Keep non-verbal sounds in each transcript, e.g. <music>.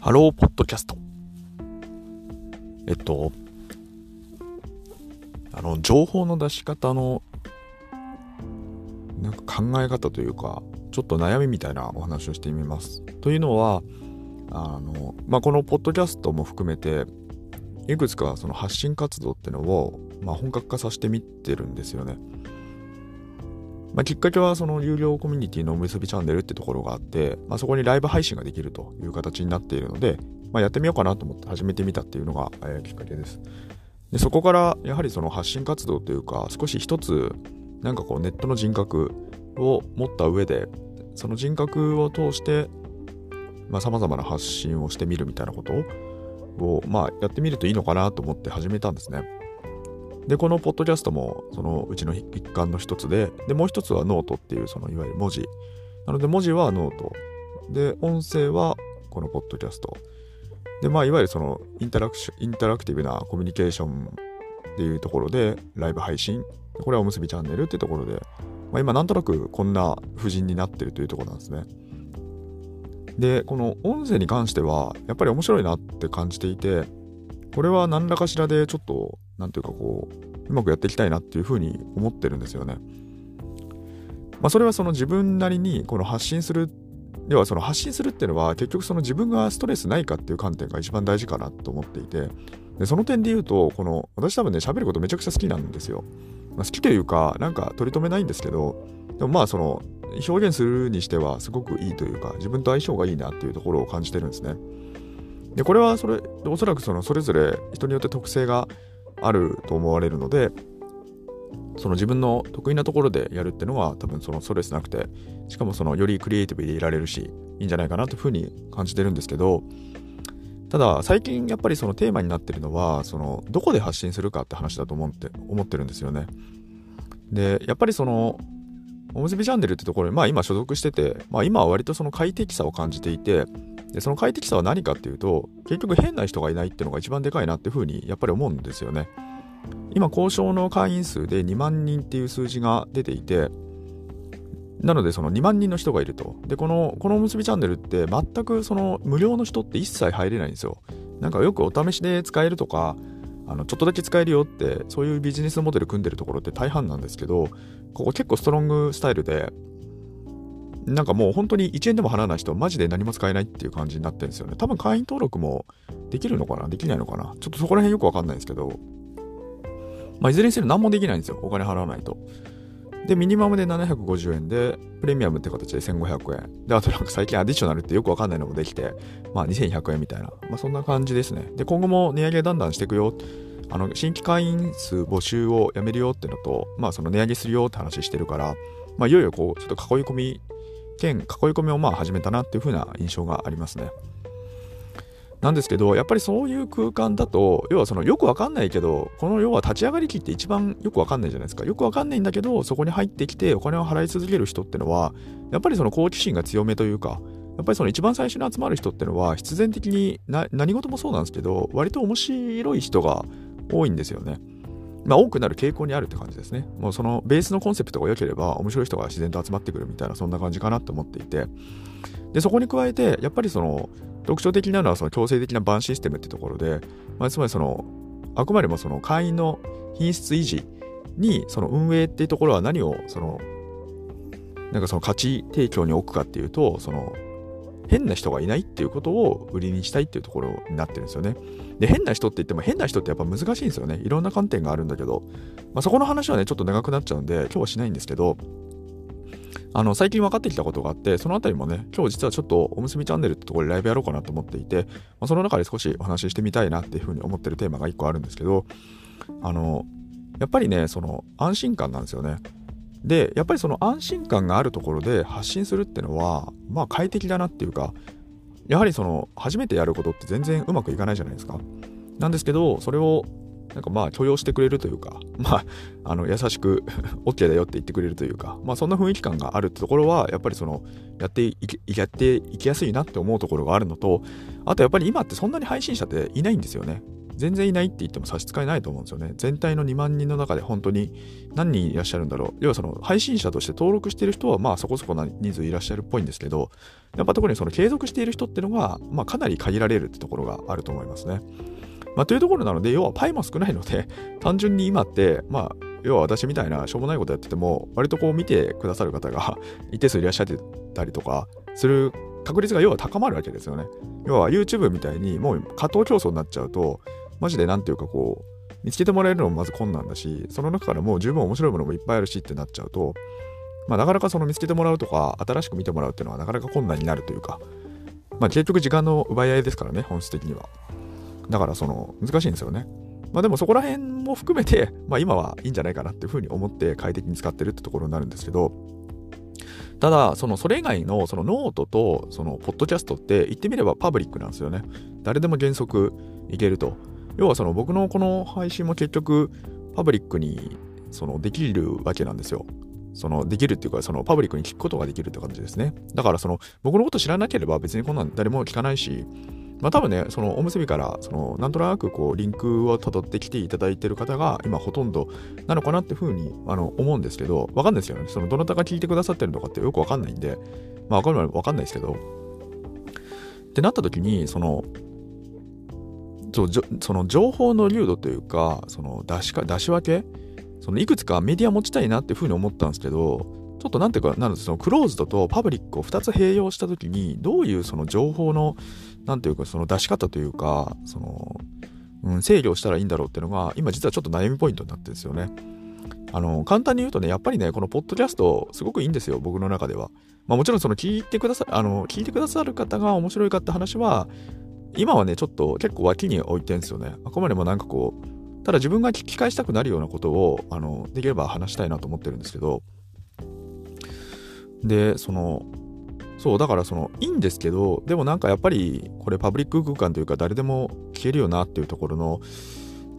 ハローポッドキャスト。えっと、あの、情報の出し方の、なんか考え方というか、ちょっと悩みみたいなお話をしてみます。というのは、あの、まあ、このポッドキャストも含めて、いくつかその発信活動ってのを、まあ、本格化させてみてるんですよね。まあ、きっかけはその有料コミュニティのおむすびチャンネルってところがあって、まあ、そこにライブ配信ができるという形になっているので、まあ、やってみようかなと思って始めてみたっていうのが、えー、きっかけです。でそこからやはりその発信活動というか少し一つなんかこうネットの人格を持った上でその人格を通してさまざ、まな発信をしてみるみたいなことを、まあ、やってみるといいのかなと思って始めたんですね。で、このポッドキャストもそのうちの一環の一つで、で、もう一つはノートっていうそのいわゆる文字。なので文字は note。で、音声はこのポッドキャスト。で、まあ、いわゆるそのインタラクション、インタラクティブなコミュニケーションっていうところで、ライブ配信。これはおむすびチャンネルっていうところで、まあ、今なんとなくこんな布陣になってるというところなんですね。で、この音声に関しては、やっぱり面白いなって感じていて、これは何らかしらでちょっとなんていうかこう、うまくやっていきたいなっていうふうに思ってるんですよね。まあ、それはその自分なりにこの発信する、要はその発信するっていうのは結局その自分がストレスないかっていう観点が一番大事かなと思っていて、でその点で言うと、この私多分ね、喋ることめちゃくちゃ好きなんですよ。まあ、好きというか、なんか取り留めないんですけど、でもまあその表現するにしてはすごくいいというか、自分と相性がいいなっていうところを感じてるんですね。で、これはそれ、おそらくそのそれぞれ人によって特性があると思われるのでその自分の得意なところでやるっていうのは多分そのストレスなくてしかもそのよりクリエイティブでいられるしいいんじゃないかなというふうに感じてるんですけどただ最近やっぱりそのテーマになってるのはそのどこで発信するかって話だと思って思ってるんですよね。でやっぱりそのおむすびチャンネルってところにまあ今所属しててまあ今は割とその快適さを感じていてでその快適さは何かっていうと結局変な人がいないっていうのが一番でかいなっていうふうにやっぱり思うんですよね。今交渉の会員数で2万人っていう数字が出ていてなのでその2万人の人がいると。でこのこのおむすびチャンネルって全くその無料の人って一切入れないんですよ。なんかよくお試しで使えるとかあのちょっとだけ使えるよってそういうビジネスモデル組んでるところって大半なんですけどここ結構ストロングスタイルでなんかもう本当に1円でも払わない人はマジで何も使えないっていう感じになってるんですよね。多分会員登録もできるのかな？できないのかな？ちょっとそこら辺よくわかんないんですけど、まあ、いずれにせよ何もできないんですよ。お金払わないと。で、ミニマムで750円で、プレミアムって形で1500円。で、あとなんか最近アディショナルってよくわかんないのもできて、まあ2100円みたいな。まあそんな感じですね。で、今後も値上げだんだんしていくよ。あの、新規会員数募集をやめるよってのと、まあその値上げするよって話してるから、まあいよいよこう、ちょっと囲い込み兼囲い込みをまあ始めたなっていう風な印象がありますね。なんですけど、やっぱりそういう空間だと、要はそのよくわかんないけど、この要は立ち上がり期って一番よくわかんないじゃないですか。よくわかんないんだけど、そこに入ってきてお金を払い続ける人ってのは、やっぱりその好奇心が強めというか、やっぱりその一番最初に集まる人ってのは、必然的に何事もそうなんですけど、割と面白い人が多いんですよね。まあ、多くなる傾向にあるって感じですね。もうそのベースのコンセプトが良ければ面白い人が自然と集まってくるみたいなそんな感じかなと思っていてでそこに加えてやっぱりその特徴的なのはその強制的なバンシステムってところで、まあ、つまりそのあくまでもその会員の品質維持にその運営っていうところは何をそのなんかその価値提供に置くかっていうとその変な人がいないっていうことを売りにしたいっていうところになってるんですよね。で、変な人って言っても変な人ってやっぱ難しいんですよね。いろんな観点があるんだけど、まあ、そこの話はね、ちょっと長くなっちゃうんで、今日はしないんですけど、あの、最近分かってきたことがあって、そのあたりもね、今日実はちょっとおむすびチャンネルってところでライブやろうかなと思っていて、まあ、その中で少しお話ししてみたいなっていうふうに思ってるテーマが1個あるんですけど、あの、やっぱりね、その安心感なんですよね。で、やっぱりその安心感があるところで発信するっていうのは、まあ快適だなっていうか、やはりその初めてやることって全然うまくいかないじゃないですか。なんですけど、それをなんかまあ許容してくれるというか、<laughs> まあ、あの優しく <laughs> OK だよって言ってくれるというか、まあそんな雰囲気感があるってところは、やっぱりその、やっていき、やっていきやすいなって思うところがあるのと、あとやっぱり今ってそんなに配信者っていないんですよね。全然いないって言っても差し支えないと思うんですよね。全体の2万人の中で本当に何人いらっしゃるんだろう。要はその配信者として登録している人はまあそこそこな人数いらっしゃるっぽいんですけど、やっぱ特にその継続している人っていうのが、まあ、かなり限られるってところがあると思いますね。まあ、というところなので、要はパイも少ないので、<laughs> 単純に今って、まあ、要は私みたいなしょうもないことやってても、割とこう見てくださる方が <laughs> 一定数いらっしゃってたりとかする確率が要は高まるわけですよね。要は YouTube みたいにもう加藤競争になっちゃうと、マジでなんていうかこう、見つけてもらえるのもまず困難だし、その中からもう十分面白いものもいっぱいあるしってなっちゃうと、まあ、なかなかその見つけてもらうとか、新しく見てもらうっていうのはなかなか困難になるというか、まあ、結局時間の奪い合いですからね、本質的には。だからその難しいんですよね。まあでもそこら辺も含めて、まあ今はいいんじゃないかなっていうふうに思って快適に使ってるってところになるんですけど、ただ、そのそれ以外のそのノートとそのポッドキャストって言ってみればパブリックなんですよね。誰でも原則いけると。要はその僕のこの配信も結局パブリックにそのできるわけなんですよ。そのできるっていうか、そのパブリックに聞くことができるって感じですね。だからその僕のこと知らなければ別にこんなん誰も聞かないし、まあ多分ね、そのおむすびから、そのなんとなくこうリンクを辿ってきていただいてる方が今ほとんどなのかなっていうふうにあの思うんですけど、わかんないですよね。そのどなたが聞いてくださってるのかってよくわかんないんで、まあわかるわかんないですけど、ってなった時に、その、その情報の流度というか、その出しか出し分け、そのいくつかメディア持ちたいなっていうふうに思ったんですけど、ちょっとなんていうか、なんそのクローズドとパブリックを2つ併用したときに、どういうその情報の、なんていうか、その出し方というか、その、うん、制御したらいいんだろうっていうのが、今実はちょっと悩みポイントになってるんですよね。あの、簡単に言うとね、やっぱりね、このポッドキャスト、すごくいいんですよ、僕の中では。まあもちろんその聞いてくださ、あの、聞いてくださる方が面白いかって話は、今はね、ちょっと結構脇に置いてるんですよね。あくまでもなんかこう、ただ自分が聞き返したくなるようなことを、あの、できれば話したいなと思ってるんですけど、で、その、そう、だからその、いいんですけど、でもなんかやっぱり、これパブリック空間というか、誰でも聞けるよなっていうところの、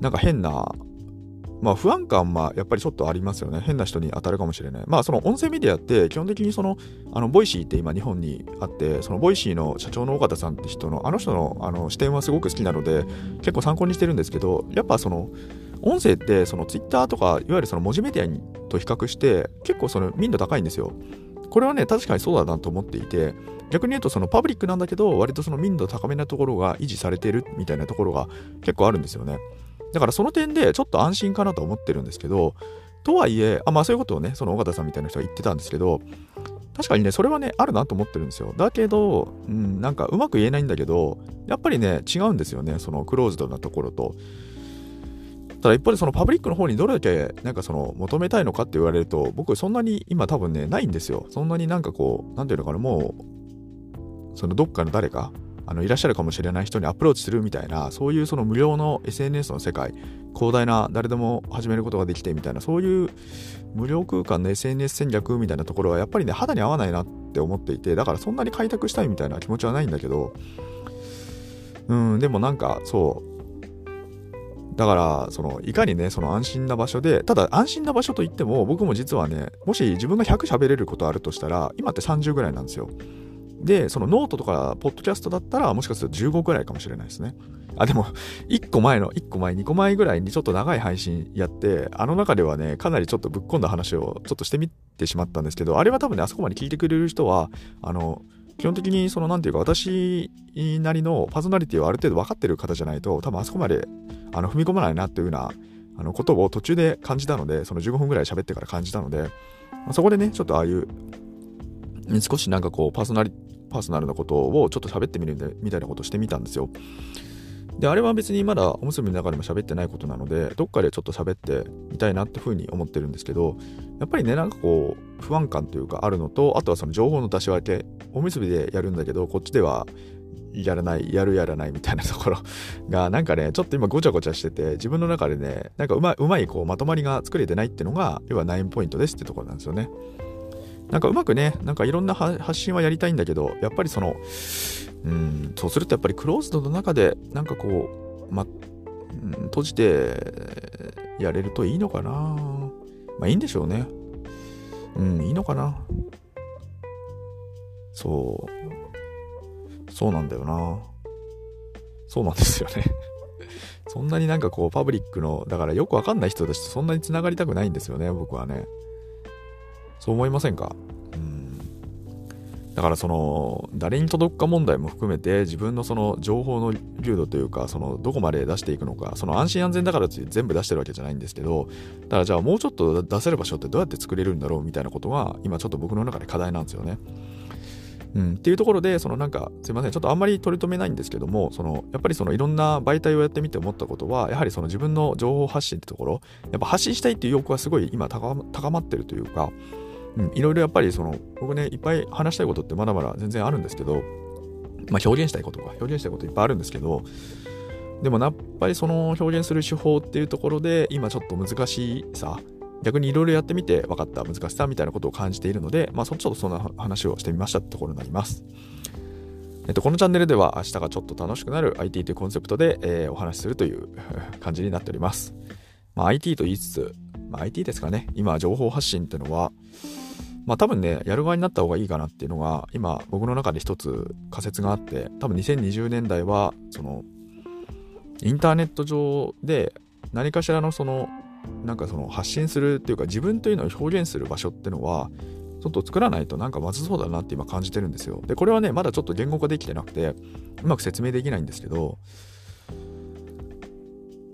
なんか変な、まあ不安感はやっぱりちょっとありますよね。変な人に当たるかもしれない。まあその音声メディアって基本的にその、あの、 Voicy って今日本にあって、その Voicy の社長の緒方さんって人の、あの人のあの視点はすごく好きなので、結構参考にしてるんですけど、やっぱその、音声ってそのツイッターとか、いわゆるその文字メディアと比較して、結構その民度高いんですよ。これはね、確かにそうだなと思っていて、逆に言うとそのパブリックなんだけど、割とその民度高めなところが維持されてるみたいなところが結構あるんですよね。だからその点でちょっと安心かなと思ってるんですけど、とはいえ、あまあそういうことをね、その尾形さんみたいな人が言ってたんですけど、確かにね、それはね、あるなと思ってるんですよ。だけど、うん、なんかうまく言えないんだけど、やっぱりね、違うんですよね、そのクローズドなところと。ただ一方でそのパブリックの方にどれだけなんかその求めたいのかって言われると僕そんなに今多分ねないんですよそんなになんかこうなんていうのかなもうそのどっかの誰かあのいらっしゃるかもしれない人にアプローチするみたいなそういうその無料の SNS の世界広大な誰でも始めることができてみたいなそういう無料空間の SNS 戦略みたいなところはやっぱりね肌に合わないなって思っていてだからそんなに開拓したいみたいな気持ちはないんだけどうんでもなんかそうだから、その、いかにね、その安心な場所で、ただ安心な場所といっても、僕も実はね、もし自分が100喋れることあるとしたら、今って30ぐらいなんですよ。で、そのノートとか、ポッドキャストだったら、もしかすると15ぐらいかもしれないですね。あ、でも、1個前の、1個前、2個前ぐらいにちょっと長い配信やって、あの中ではね、かなりちょっとぶっ込んだ話をちょっとしてみてしまったんですけど、あれは多分ね、あそこまで聞いてくれる人は、あの、基本的にその何て言うか私なりのパーソナリティをある程度分かってる方じゃないと多分あそこまであの踏み込まないなっていうようなあのことを途中で感じたのでその15分ぐらい喋ってから感じたのでそこでねちょっとああいう少しなんかこうパーソナリパーソナルなことをちょっと喋ってみるみたいなことしてみたんですよ。で、あれは別にまだおむすびの中でも喋ってないことなので、どっかでちょっと喋ってみたいなってふうに思ってるんですけど、やっぱりね、なんかこう、不安感というかあるのと、あとはその情報の出し分け、おむすびでやるんだけど、こっちではやらない、やるやらないみたいなところ <laughs> が、なんかね、ちょっと今ごちゃごちゃしてて、自分の中でね、なんかうまいうまいこうまとまりが作れてないっていうのが、要は9ポイントですってところなんですよね。なんかうまくね、なんかいろんな発信はやりたいんだけど、やっぱりその、うん、そうするとやっぱりクローズドの中で、なんかこう、ま、閉じてやれるといいのかな。まあいいんでしょうね。うん、いいのかな。そう。そうなんだよな。そうなんですよねそんなになんかこうパブリックの、だからよくわかんない人たちとそんなに繋がりたくないんですよね、僕はね。そう思いませんか？だからその誰に届くか問題も含めて自分のその情報の流度というかそのどこまで出していくのかその安心安全だからって全部出してるわけじゃないんですけどだからじゃあもうちょっと出せる場所ってどうやって作れるんだろうみたいなことが今ちょっと僕の中で課題なんですよね。うん、っていうところで、そのなんか、すいません、ちょっとあんまり取り留めないんですけども、そのやっぱりそのいろんな媒体をやってみて思ったことは、やはりその自分の情報発信ってところ、やっぱ発信したいっていう欲はすごい今高まってるというか、いろいろやっぱりその、僕ね、いっぱい話したいことってまだまだ全然あるんですけど、まあ表現したいことか、表現したいこといっぱいあるんですけど、でもやっぱりその表現する手法っていうところで、今ちょっと難しさ、逆にいろいろやってみて分かった難しさみたいなことを感じているので、まあ、そちょっとそんな話をしてみましたってところになります。えっと、このチャンネルでは明日がちょっと楽しくなる IT というコンセプトで、えー、お話しするという <laughs> 感じになっております。まあ、IT と言いつつ、まあ、IT ですかね、今情報発信っていうのは、まあ多分ね、やる側になった方がいいかなっていうのが、今僕の中で一つ仮説があって、多分2020年代は、その、インターネット上で何かしらのその、なんかその発信するっていうか自分というのを表現する場所ってのは、ちょっと作らないとなんかまずそうだなって今感じてるんですよ。で、これはね、まだちょっと言語化できてなくて、うまく説明できないんですけど、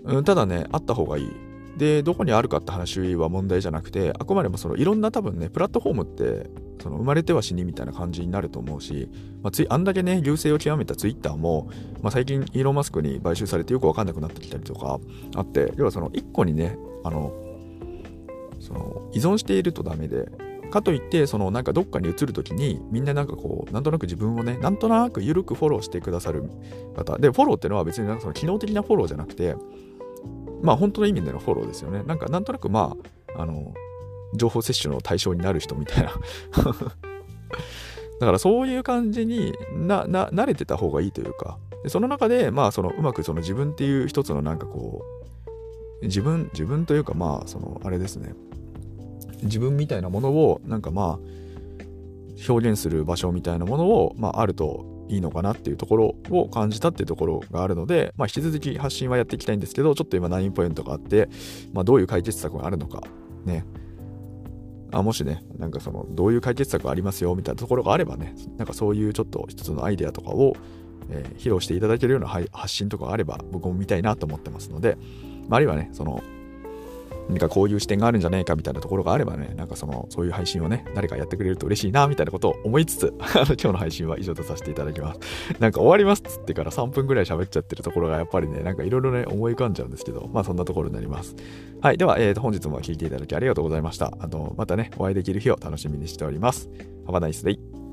うん、ただね、あった方がいい。で、どこにあるかって話は問題じゃなくて、あくまでもそのいろんな多分ね、プラットフォームって、その生まれては死にみたいな感じになると思うし、まあ、ついあんだけね、流星を極めたツイッターも、まあ、最近イーロン・マスクに買収されてよくわかんなくなってきたりとかあって、要はその一個にね、あの、その依存しているとダメで、かといって、そのなんかどっかに移るときに、みんななんかこう、なんとなく自分をね、なんとなく緩くフォローしてくださる方。で、フォローっていうのは別になんかその機能的なフォローじゃなくて、まあ本当の意味でのフォローですよね。なんかなんとなくまあ、あの、情報摂取の対象になる人みたいな。<laughs> だからそういう感じにな、な、慣れてた方がいいというか、でその中で、まあそのうまくその自分っていう一つのなんかこう、自分、自分というかまあそのあれですね、自分みたいなものをなんかまあ表現する場所みたいなものを、まあ、あるといいのかなっていうところを感じたっていうところがあるので、まあ、引き続き発信はやっていきたいんですけど、ちょっと今ナインポイントがあって、まあ、どういう解決策があるのか、ね。あもしね、なんかその、どういう解決策ありますよみたいなところがあればね、なんかそういうちょっと一つのアイデアとかを、えー、披露していただけるような発信とかあれば、僕も見たいなと思ってますので、まあ、あるいはね、その、何かこういう視点があるんじゃないかみたいなところがあればね、なんかその、そういう配信をね、誰かやってくれると嬉しいな、みたいなことを思いつつ、<laughs> あの今日の配信は以上とさせていただきます。なんか終わりますっつってから3分ぐらい喋っちゃってるところがやっぱりね、なんかいろいろね、思い浮かんじゃうんですけど、まあそんなところになります。はい。では、えー、と本日も聴いていただきありがとうございました。あの、またね、お会いできる日を楽しみにしております。Have a nice day.